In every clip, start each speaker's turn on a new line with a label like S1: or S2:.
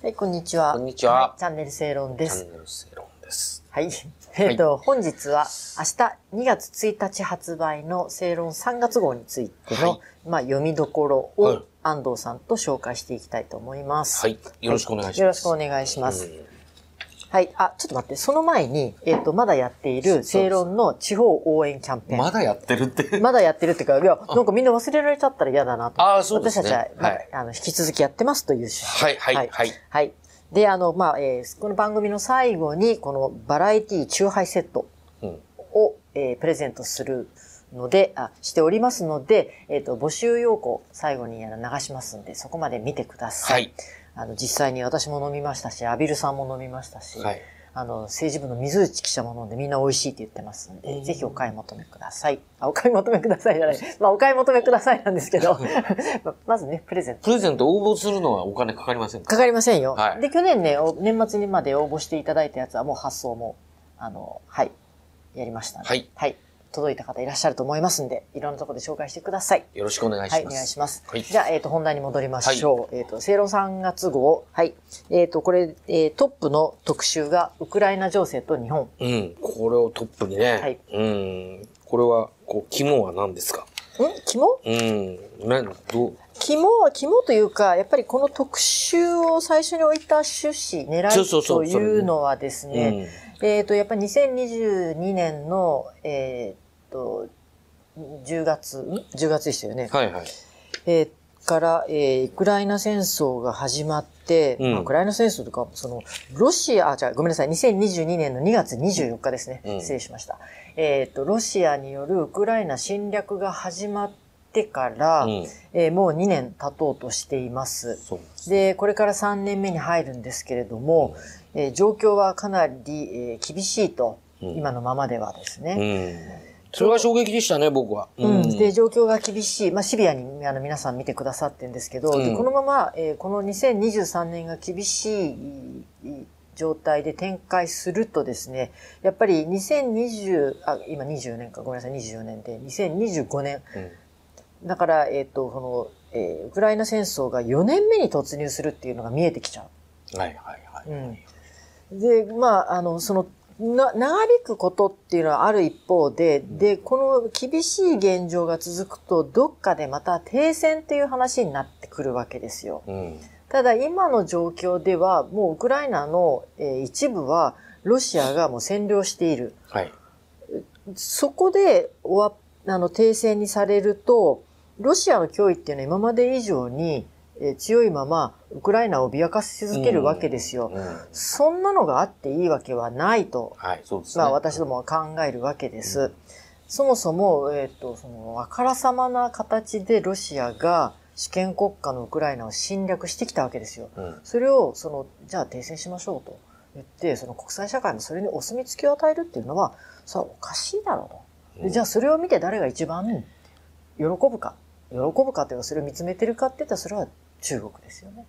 S1: はい、こんにちは。
S2: こんにちは
S1: チャンネル正論です。
S2: チャンネル正論です。
S1: はい。えっ、と、本日は明日2月1日発売の正論3月号についての、
S2: はい
S1: まあ読みどころを
S2: はい
S1: 安藤さんと紹介していきたいと思います。
S2: はい。よろしくお願いします。
S1: よろしくお願いします。
S2: うん
S1: はい。あ、ちょっと待って、その前に、えっ、と、まだやっている正論の地方応援キャンペーン。
S2: まだやってるって。
S1: まだやってるっていうか、いや、なんかみんな忘れられちゃったら嫌だなと。
S2: あーそうですね
S1: 私たちは、
S2: はい
S1: まあ、あの、引き続きやってますという趣旨。
S2: はい、はい、はい。
S1: はい。で、あの、まあ、えーこの番組の最後に、このバラエティチハイセット
S2: うん。
S1: を、えープレゼントするので、あ、しておりますので、えっ、と、募集要項、最後にあの流しますんで、そこまで見てください。
S2: はい。
S1: あの、実際に私も飲みましたし、アビルさんも飲みましたし、
S2: はい。
S1: あの、政治部の水内記者も飲んでみんな美味しいって言ってますんで、ぜひお買い求めください。あ、お買い求めくださいじゃない。まあ、お買い求めくださいなんですけど、ままずね、プレゼント。
S2: プレゼント応募するのはお金かかりませんか？
S1: かかりませんよ。
S2: はい
S1: で、去年ね、お年末にまで応募していただいたやつはもう発送も、あの、はい、やりましたんで
S2: はい
S1: はい。届いた方いらっしゃると思いますんで、いろんなところで紹介してください。
S2: よろしくお願いし
S1: はい、
S2: ます。
S1: お願いします。
S2: はい。
S1: じゃあ、えっ、と、本題に戻りましょう。えっ、と、正論3月号。はい。えっ、と、これ、えートップの特集が、ウクライナ情勢と日本。
S2: うん。これをトップにね。
S1: はい
S2: うん。これは、こう、肝は何ですか？
S1: ん？肝？
S2: うん。な、どう？
S1: 肝は、肝というか、やっぱりこの特集を最初に置いた趣旨、狙いというのはですね、
S2: うん。
S1: えっ、と、やっぱり2022年の、えっ、と、10月、ん ?10 月でしたよね。
S2: はいはい。
S1: えーから、えーウクライナ戦争が始まって、
S2: うん
S1: まあウクライナ戦争とか、その、ロシア、あ、じゃあごめんなさい、2022年の2月24日ですね。
S2: うん
S1: 失礼しました。えっ、と、ロシアによるウクライナ侵略が始まってから、
S2: うん。
S1: えーもう2年経とうとしています。
S2: で
S1: これから3年目に入るんですけれども、えー状況はかなり、えー厳しいと、
S2: うん
S1: 今のままではですね。
S2: うん。それは衝撃でしたね、僕は。
S1: うんで、状況が厳しい。まあ、シビアにあの皆さん見てくださってるんですけど、で
S2: うん
S1: このまま、えーこの2023年が厳しい状態で展開するとですね、やっぱり2020、あ、今24年か、ごめんなさい、24年で、2025年。
S2: うん
S1: だから、えっ、と、この、えーウクライナ戦争が4年目に突入するっていうのが見えてきちゃう。
S2: はいはいはい。
S1: うんで、まあ、あの、その、な、長引くことっていうのはある一方で、で、この厳しい現状が続くと、どっかでまた停戦っていう話になってくるわけですよ。
S2: うん。
S1: ただ、今の状況では、もうウクライナの、えー一部は、ロシアがもう占領している。
S2: はい。
S1: そこで、終わ、あの、停戦にされると、ロシアの脅威っていうのは今まで以上に、えー強いまま、ウクライナを脅かし続けるわけですよ。
S2: うん。
S1: そんなのがあっていいわけはないと、
S2: はい、そうですね。
S1: まあ私どもは考えるわけです。そもそも、えっ、と、その、あからさまな形でロシアが主権国家のウクライナを侵略してきたわけですよ。
S2: うん。
S1: それを、その、じゃあ停戦しましょうと言って、その国際社会もそれにお墨付きを与えるっていうのは、それはおかしいだろうと。でじゃあそれを見て誰が一番喜ぶか。喜ぶかというか、それを見つめてるかって言ったら、それは中国ですよね。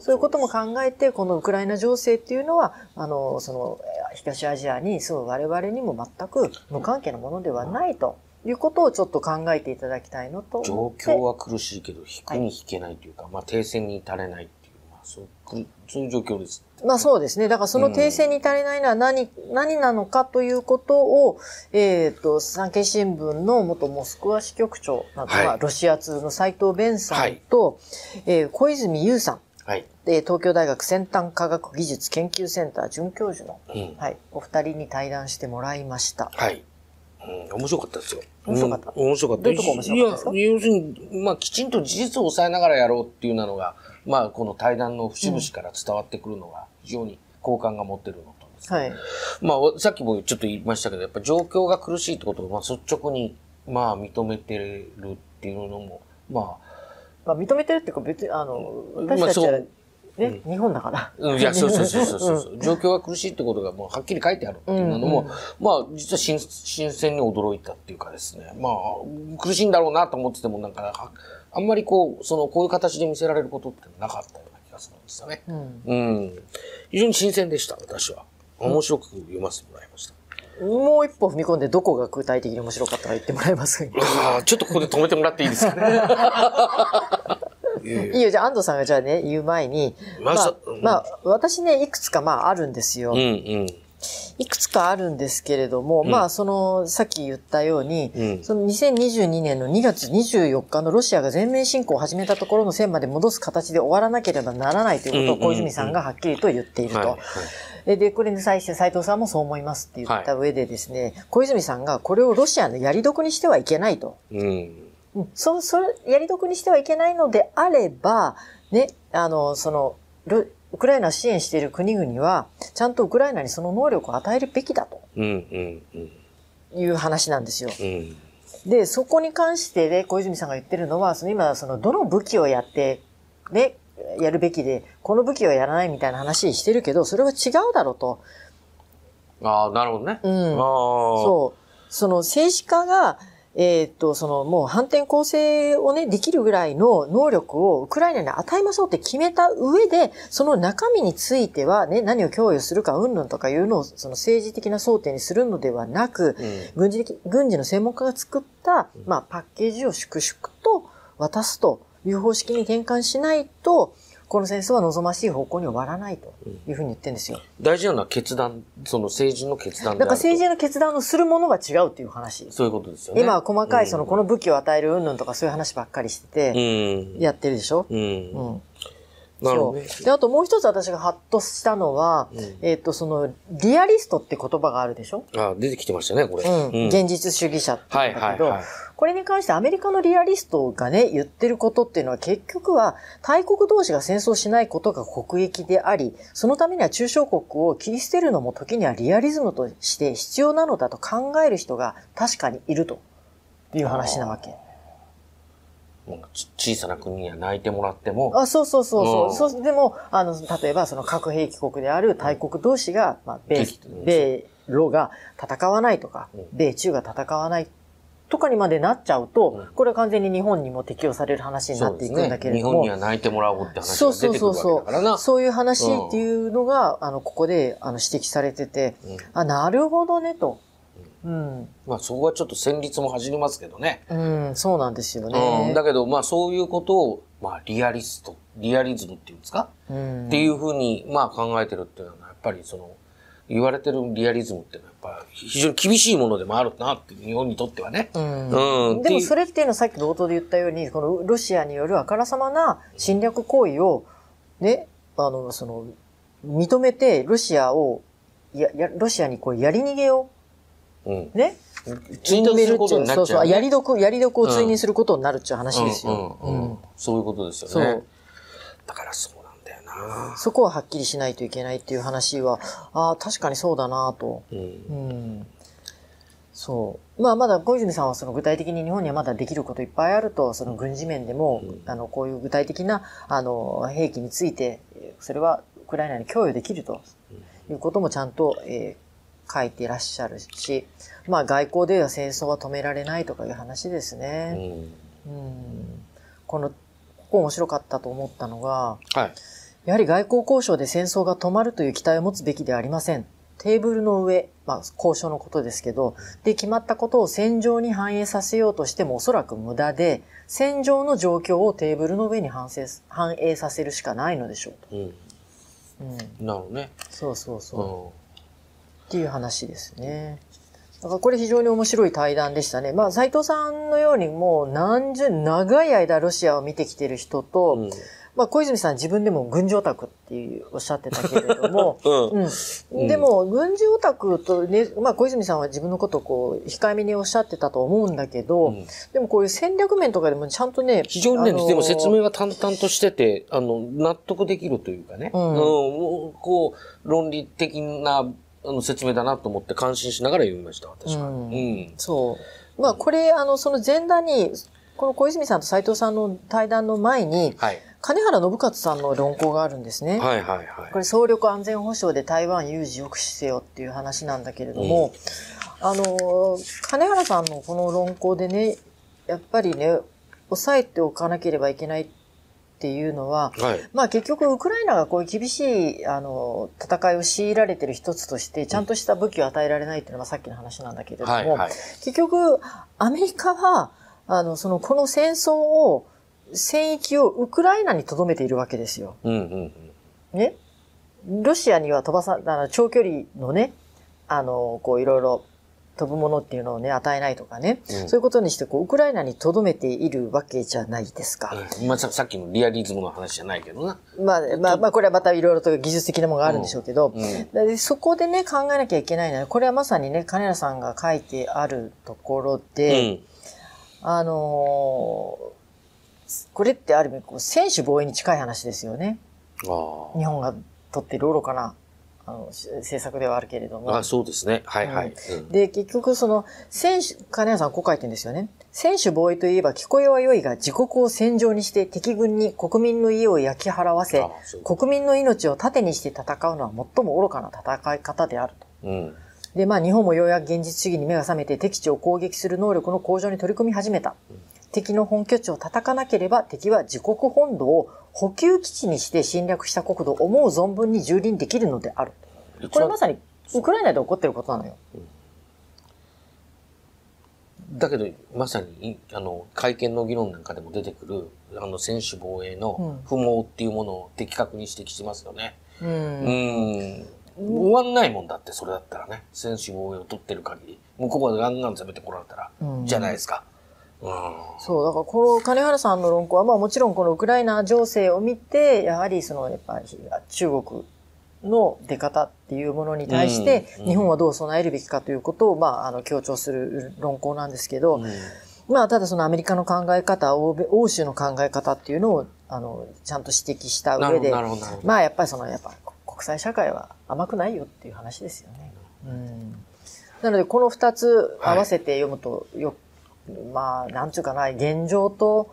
S1: そういうことも考えて、このウクライナ情勢っていうのは、あの、その、えー東アジアに住む我々にも全く無関係なものではないということをちょっと考えていただきたいのと
S2: 状。況は苦しいけど、引くに引けないというか、まあ、停戦に至れないそうくそういう状況です。
S1: まあそうですね。だからその停戦に足りないのは何、何なのかということを、えっ、と、産経新聞の元モスクワ支局長など、
S2: はい
S1: まあロシア通の斉藤弁さんと、えー小泉優さん、
S2: はい。
S1: えー東京大学先端科学技術研究センター准教授の、
S2: うん。
S1: はい、お二人に対談してもらいました。
S2: はい。うん、面白かったですよ。
S1: 面白かった
S2: うん面白かった。
S1: どういうとこ面白かったですか？
S2: いや、要するに、まあ、きちんと事実を抑えながらやろうっていうのが、まあ、この対談の節々から伝わってくるのが、非常に好感が持ってるのとですね
S1: はい。
S2: まあ、さっきもちょっと言いましたけど、やっぱ状況が苦しいってことを、まあ、率直に、まあ、認めてるっていうのも、ま
S1: まあ認めてるっていうか別に、あの、
S2: まあ
S1: 私たちは、
S2: そう
S1: ね、日本だから。
S2: あ、うんいや、そうそうそうそうそう、状況が苦しいってことがもうはっきり書いてあるっていうのも、
S1: うんうん
S2: まあ、実は新新鮮に驚いたっていうかですね、まあ、苦しいんだろうなと思ってても、なんか、ああんまりこう、その、こういう形で見せられることってなかったような気がするんですよね。
S1: うん。
S2: うん。非常に新鮮でした、私は。面白く読ませてもらいました。
S1: もう一歩踏み込んでどこが具体的に面白かったか言ってもらえますか？
S2: ちょっとここで止めてもらっていいですかね。
S1: いいよ、じゃあ安藤さんがじゃあね、言う前に、まあ、まあ、私ね、いくつかまああるんですよ。うんうん。いくつかあるんですけれども、うん、まあ、その、さっき言ったように、うん、その2022年の2月24日のロシアが全面侵攻を始めたところの線まで戻す形で終わらなければならないということを小泉さんがはっきりと言っていると。で、これに際して斉藤さんもそう思いますって言った上でですね、はい、小泉さんがこれをロシアのやり得にしてはいけないと。うん、そ、それ、やり得にしてはいけないのであれば、ね、あの、その、ウクライナを支援している国々は、ちゃんとウクライナにその能力を与えるべきだと。いう話なんですよ。うんで、そこに関してで、小泉さんが言ってるのは、その今、その、どの武器をやって、ね、やるべきで、この武器はやらないみたいな話してるけど、それは違うだろうと。
S2: ああ、なるほどね。うん。
S1: そう。その政治家が、えっ、と、そのもう反転攻勢をね、できるぐらいの能力をウクライナに与えましょうって決めた上で、その中身についてはね、何を供与するか、うんぬんとかいうのを、その政治的な争点にするのではなく、うん、軍事的、軍事の専門家が作った、まあ、パッケージを粛々と渡すという方式に転換しないと、この戦争は望ましい方向に終わらないというふうに言ってるんですよ。
S2: 大事なのは決断、その政治の決断
S1: だから政治の決断をするものが違うっていう話。
S2: そういうことですよね。
S1: 今は細かい、その、この武器を与える云々とかそういう話ばっかりしてて、やってるでしょ？うん。うんなるほど、ね、で、あともう一つ私がハッとしたのは、うん、えっ、と、その、リアリストって言葉があるでしょ？
S2: あ出てきてましたね、これ。
S1: うん。現実主義者って言うんだけど、はいはいはい、これに関してアメリカのリアリストがね、言ってることっていうのは結局は、大国同士が戦争しないことが国益であり、そのためには中小国を切り捨てるのも時にはリアリズムとして必要なのだと考える人が確かにいるという話なわけ。
S2: 小さな国には泣いてもらっても。
S1: あそうそうそうそう。うん、そうでも、あの、例えばその核兵器国である大国同士が、まあ、米、米、ロが戦わないとか、米中が戦わないとかにまでなっちゃうと、これは完全に日本にも適用される話になっていくんだけれども。ね、日
S2: 本には泣いてもらおうって話が出てくるわけだからな。そうそうそう。
S1: そういう話っていうのが、あの、ここであの指摘されてて、うん、あ、なるほどね、と。
S2: うん。まあそこはちょっと戦慄も走りますけどね。
S1: うん、そうなんですよね。
S2: うん、だけどまあそういうことを、まあリアリスト、リアリズムっていうんですか、うん、っていうふうにまあ考えてるっていうのはやっぱりその、言われてるリアリズムっていうのはやっぱ非常に厳しいものでもあるなって日本にとってはね。う
S1: ん。うん、でもそれっていうのはさっき冒頭で言ったように、このロシアによるあからさまな侵略行為を、ね、あの、その、認めてロシアを、や、や、ロシアにこうやり逃げをうん、ね？
S2: 認めるっていう、そうそう、
S1: やり得、やり得を追認することになるっていう話ですよ。
S2: そういうことですよね。だからそうなんだよな。
S1: そこははっきりしないといけないっていう話は、ああ、確かにそうだなと。うん。うん。そう。まあ、まだ小泉さんはその具体的に日本にはまだできることいっぱいあると、その軍事面でも、うん、あの、こういう具体的な、あの、兵器について、それはウクライナに供与できるということもちゃんと、えー、書いていらっしゃるし、まあ外交では戦争は止められないとかいう話ですね。うん、うんこの、ここ面白かったと思ったのが、はい、やはり外交交渉で戦争が止まるという期待を持つべきではありません。テーブルの上、まあ交渉のことですけど、で決まったことを戦場に反映させようとしてもおそらく無駄で、戦場の状況をテーブルの上に反反映させるしかないのでしょうと。うん。
S2: うん、なるほどね。
S1: そうそうそう。っていう話ですね。だからこれ非常に面白い対談でしたね。まあ斉藤さんのようにもう何十、長い間ロシアを見てきてる人と、うん、まあ小泉さん自分でも軍事オタクっていうおっしゃってたけれども、うん。うん、でも軍事オタクとね、まあ小泉さんは自分のことをこう控えめにおっしゃってたと思うんだけど、でもこういう戦略面とかでもちゃんとね、
S2: 非常にね、でも説明は淡々としてて、あの、納得できるというかね、うん、こう、論理的なあの説明だなと思って感心しながら読みました、私は。うん。うん、
S1: そう。まあ、これ、あの、その前段に、この小泉さんと斉藤さんの対談の前に、はい、金原信勝さんの論考があるんですね。はいはいはい。これ、総力安全保障で台湾有事抑止せよっていう話なんだけれども、うん、あの、金原さんのこの論考でね、やっぱりね、抑えておかなければいけないっていうのは、はい、まあ結局ウクライナがこういう厳しいあの戦いを強いられてる一つとしてちゃんとした武器を与えられないっていうのはさっきの話なんだけれども、はいはい、結局アメリカはあのそのこの戦争を戦域をウクライナに留めているわけですよ。
S2: うんうん
S1: ね。ロシアには飛ばさ、あの長距離のね、あの、こういろいろ飛ぶものっていうのをね、与えないとかね。
S2: うん
S1: そういうことにして、こう、ウクライナに留めているわけじゃないですか。
S2: うん。まあささっきのリアリズムの話じゃないけどな。
S1: まあ、まあ、まあ、これはまたいろいろと技術的なものがあるんでしょうけど、
S2: うん。
S1: でそこでね、考えなきゃいけないのは、これはまさにね、金谷さんが書いてあるところ
S2: う
S1: で、
S2: ん。
S1: あのーこれってある意味、こう、選手防衛に近い話ですよね。
S2: あ
S1: 日本が取っている愚かな、あの、し政策ではあるけれども。
S2: あ。あそうですね。はいはい。うん
S1: で、結局その、選手、金谷さんこう書いてるんですよね。選手防衛といえば聞こえは良いが自国を戦場にして敵軍に国民の家を焼き払わせ国民の命を盾にして戦うのは最も愚かな戦い方であると。
S2: うん。
S1: で、まあ日本もようやく現実主義に目が覚めて敵地を攻撃する能力の向上に取り組み始めた。敵の本拠地を叩かなければ敵は自国本土を補給基地にして侵略した国土を思う存分に蹂躙できるのである。これまさにウクライナで起こってることなのよ。
S2: だけど、まさに、いあの、会見の議論なんかでも出てくる、あの、選手防衛の不毛っていうものを的確に指摘してますよね。
S1: う。
S2: うんん。終わんないもんだって、それだったらね。選手防衛を取ってる限り。向こうがガンガン攻めてこられたら、
S1: うん
S2: じゃないですか。うん。
S1: そう、だからこの金原さんの論考は、まあもちろんこのウクライナ情勢を見て、やはりその、やっぱり中国の出方っていうものに対して
S2: うん、
S1: 日本はどう備えるべきかということを、まあ、あの、強調する論考なんですけど、
S2: うん
S1: まあ、ただそのアメリカの考え方、欧米、欧州の考え方っていうのを、あの、ちゃんと指摘した上で。まあ、やっぱりその、やっぱ国際社会は甘くないよっていう話ですよね。うん。なので、この二つ合わせて読むと、よ、まあ、なんちゅうかな、現状と、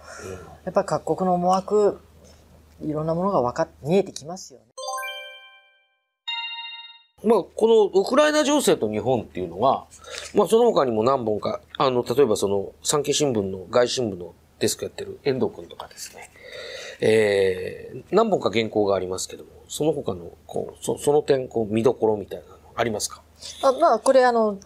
S1: やっぱり各国の思惑、いろんなものが分かっ、見えてきますよね。
S2: まあ、このウクライナ情勢と日本っていうのは、まあ、その他にも何本か、あの、例えばその、産経新聞の外新聞のデスクやってる遠藤君とかですね、えー、何本か原稿がありますけども、その他の、こう、そその点、こう、見どころみたいなのありますか？
S1: あまあ、これあの、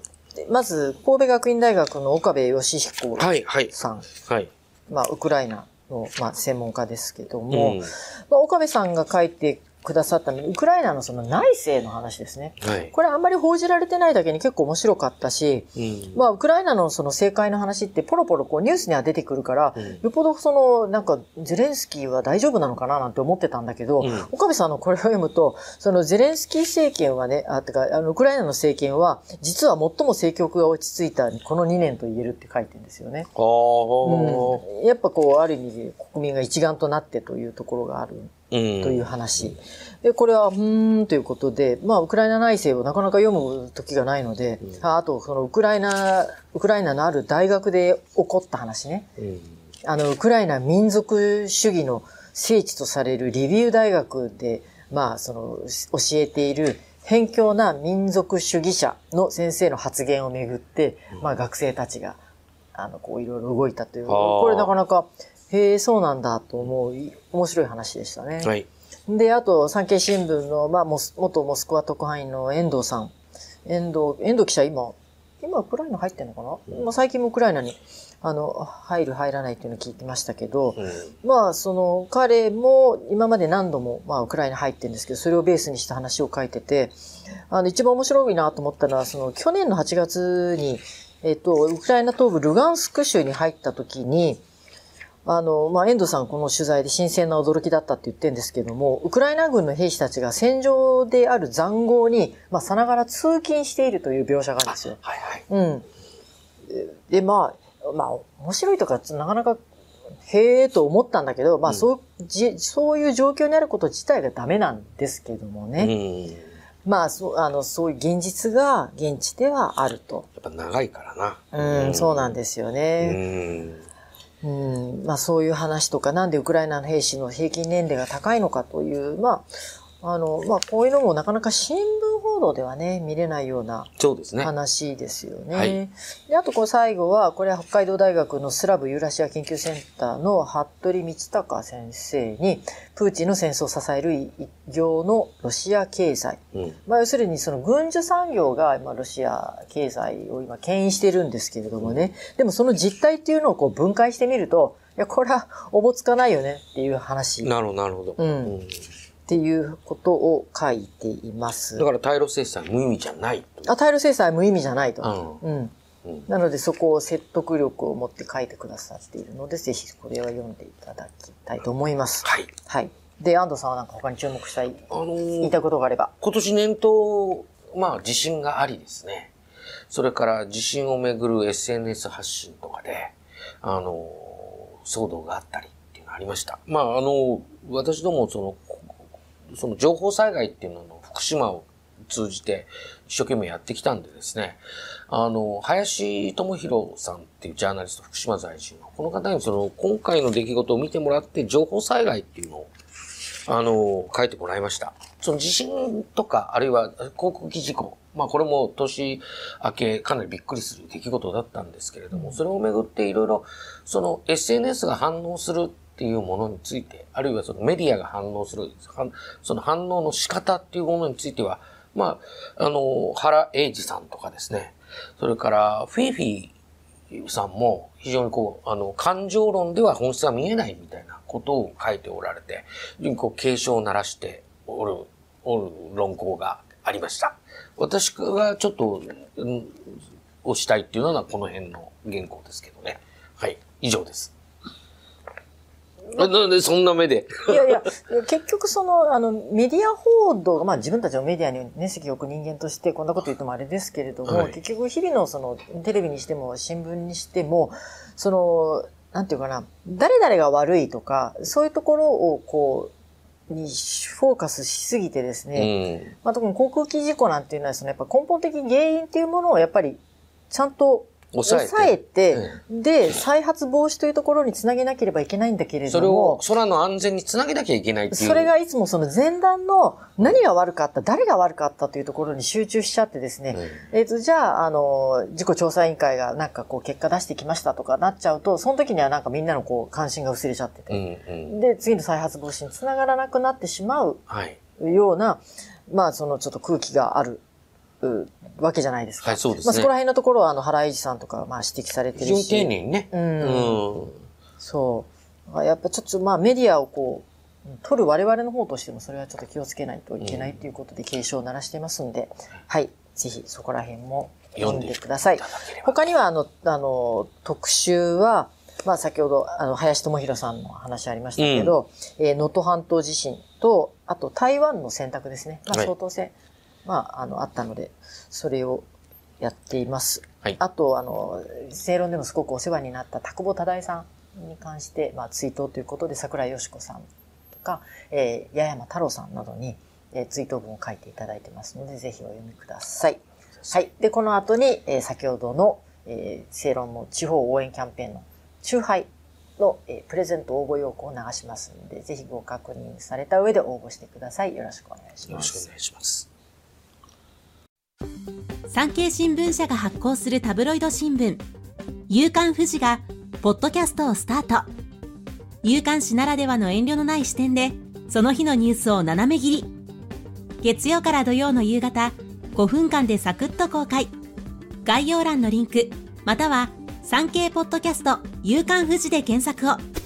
S1: まず、神戸学院大学の岡部義彦
S2: はい、はい、
S1: さん、
S2: はい。
S1: まあ、ウクライナの、まあ、専門家ですけど
S2: う
S1: も、
S2: ん。
S1: まあ、岡部さんが書いてくださったのはウクライナのその内政の話ですね。
S2: はい。
S1: これあんまり報じられてないだけに結構面白かったし、
S2: うん。
S1: まあ、ウクライナのその政界の話ってポロポロこうニュースには出てくるから、
S2: うん
S1: よっぽどその、なんか、ゼレンスキーは大丈夫なのかななんて思ってたんだけど、
S2: うん
S1: 岡部さんのこれを読むと、そのゼレンスキー政権はね、あ、てか、あの、ウクライナの政権は、実は最も政局が落ち着いたこの2年と言えるって書いてるんですよね。
S2: ああ、
S1: うん、やっぱこう、ある意味で国民が一丸となってというところがある
S2: うん。
S1: という話。で、これは、うーんということで、まあ、ウクライナ内政をなかなか読む時がないので、
S2: うん
S1: ああと、そのウクライナ、ウクライナのある大学で起こった話ね。
S2: うん。
S1: あの、ウクライナ民族主義の聖地とされるリビウ大学で、まあ、その、教えている偏境な民族主義者の先生の発言をめぐって、まあ、学生たちが、あの、こう、いろいろ動いたという、
S2: はあ
S1: これなかなか、へえ、そうなんだと思う、い面白い話でしたね。
S2: はい。
S1: で、あと、産経新聞の、まあ、モス元モスクワ特派員の遠藤さん。遠藤、遠藤記者今、今ウクライナ入ってんのかな、まあ、最近もウクライナに、あの、入る入らないっていうのを聞いてましたけど、
S2: うん。
S1: まあ、その、彼も今まで何度も、まあ、ウクライナ入ってるんですけど、それをベースにした話を書いてて、あの、一番面白いなと思ったのは、その、去年の8月に、えっと、ウクライナ東部ルガンスク州に入った時に、あの、まあ、遠藤さんこの取材で新鮮な驚きだったって言ってるんですけども、ウクライナ軍の兵士たちが戦場である塹壕に、まあ、さながら通勤しているという描写があるんですよ。
S2: はいはい。
S1: うん。で、まあ、まあ、面白いとか、なかなか、へえと思ったんだけど、まあ、
S2: うん
S1: そう、じ、そういう状況にあること自体がダメなんですけども
S2: う
S1: ね。
S2: ん。や
S1: まあ、そう、あの、そういう現実が現地ではあると。
S2: っぱ長いからな。
S1: うん、そうなんですよ
S2: う
S1: ね。
S2: ん。
S1: うん、まあ、そういう話とか、なんでウクライナの兵士の平均年齢が高いのかという、まあ、あの、まあ、こういうのもなかなか新聞報道ではね、見れないような
S2: そうですね。
S1: 話ですよね。
S2: はい
S1: であとこれ最後は、これは北海道大学のスラブユーラシア研究センターの服部道隆先生に、プーチンの戦争を支える一業のロシア経済。
S2: うん。
S1: まあ要するにその軍需産業が今ロシア経済を今牽引してるんですけれどもね。でもその実態っていうのをこう分解してみると、や、これはおぼつかないよねっていう話。
S2: なるほど、なるほど。
S1: うんっていうことを書いています。
S2: だから、対ロ制裁無意味じゃないと。
S1: あ、対ロ制裁は無意味じゃないと。
S2: う
S1: うん。
S2: うん
S1: なのでそこを説得力を持って書いてくださっているので、ぜひこれは読んでいただきたいと思います。
S2: はい。
S1: はい。で、安藤さんはなんか他に注目したい、
S2: あのー
S1: 言いたいことがあれば。
S2: 今年年頭、まあ地震がありですね。それから地震をめぐる SNS 発信とかで、あの、騒動があったりっていうのがありました。まああの、私どもその、その情報災害っていうのの福島を通じて一生懸命やってきたんでですね、あの、林智弘さんっていうジャーナリスト、福島在住の、この方にその、今回の出来事を見てもらって情報災害っていうのをあの、書いてもらいました。その地震とか、あるいは航空機事故、まあこれも年明けかなりびっくりする出来事だったんですけれども、それをめぐっていろいろ、その SNS が反応するっていうものについて、あるいはそのメディアが反応する、その反応の仕方っていうものについては、まあ、あの、原英二さんとかですね、それからフィーフィーさんも非常にこう、あの、感情論では本質が見えないみたいなことを書いておられて、非常にこう、警鐘を鳴らしておる、おる論考がありました。私がちょっと、うん、をしたいっていうのはこの辺の原稿ですけどね。はい。以上です。あなんでそんな目で？
S1: いやいや、結局その、あの、メディア報道が、まあ自分たちのメディアに熱意を置く人間としてこんなこと言ってもあれですけれども、
S2: はい
S1: 結局日々のその、テレビにしても新聞にしても、その、なんていうかな、誰々が悪いとか、そういうところをこう、にフォーカスしすぎてです
S2: う
S1: ね、
S2: ん。
S1: まあ特に航空機事故なんていうのは、そのやっぱ根本的原因っていうものをやっぱりちゃんと
S2: 抑えて。
S1: 抑えて、
S2: う
S1: で、再発防止というところにつなげなければいけないんだけれ
S2: それ
S1: ども
S2: を、空の安全につなげなきゃいけないっていう。
S1: それがいつもその前段の何が悪かった、誰が悪かったというところに集中しちゃってですね、えっ、と、じゃあ、あの、事故調査委員会がなんかこう結果出してきましたとかなっちゃうと、その時にはなんかみんなのこう関心が薄れちゃって
S2: うん。
S1: て、
S2: うん。うん。
S1: で、次の再発防止につながらなくなってしまう
S2: はい。
S1: ような、まあそのちょっと空気がある。うわけじゃないですか。
S2: はいそうですね
S1: まあそこら辺のところは、あの、原井さんとか、まあ指摘されてるし。
S2: 非常に丁寧にね。
S1: うん
S2: うん。
S1: そう。やっぱちょっとまあメディアをこう、取る我々の方としてもそれはちょっと気をつけないといけないということで警鐘を鳴らしていますんで、はい。ぜひそこら辺も読んでください
S2: い。
S1: 他にはあの、あの、特集は、まあ先ほど、あの、林智弘さんの話ありましたけど、えー能登半島地震と、あと台湾の選択ですね。まあ
S2: はい
S1: 総統選、まあ、あの、あったので、それをやっています。
S2: はい
S1: あと、あの、正論でもすごくお世話になった田久保忠恵さんに関して、まあ、追悼ということで、桜井よし子さんとか、えー、八山太郎さんなどに、えー追悼文を書いていただいてますので、ぜひお読みください。はい。で、この後に、えー先ほどの、えー正論の地方応援キャンペーンの、中杯の、えープレゼント応募要項を流しますので、ぜひご確認された上で応募してください。よろしくお願いします。
S2: よろしくお願いします。
S3: 産経新聞社が発行するタブロイド新聞。夕刊富士がポッドキャストをスタート。夕刊誌ならではの遠慮のない視点でその日のニュースを斜め切り。月曜から土曜の夕方5分間でサクッと公開。概要欄のリンクまたは産経ポッドキャスト夕刊富士で検索を。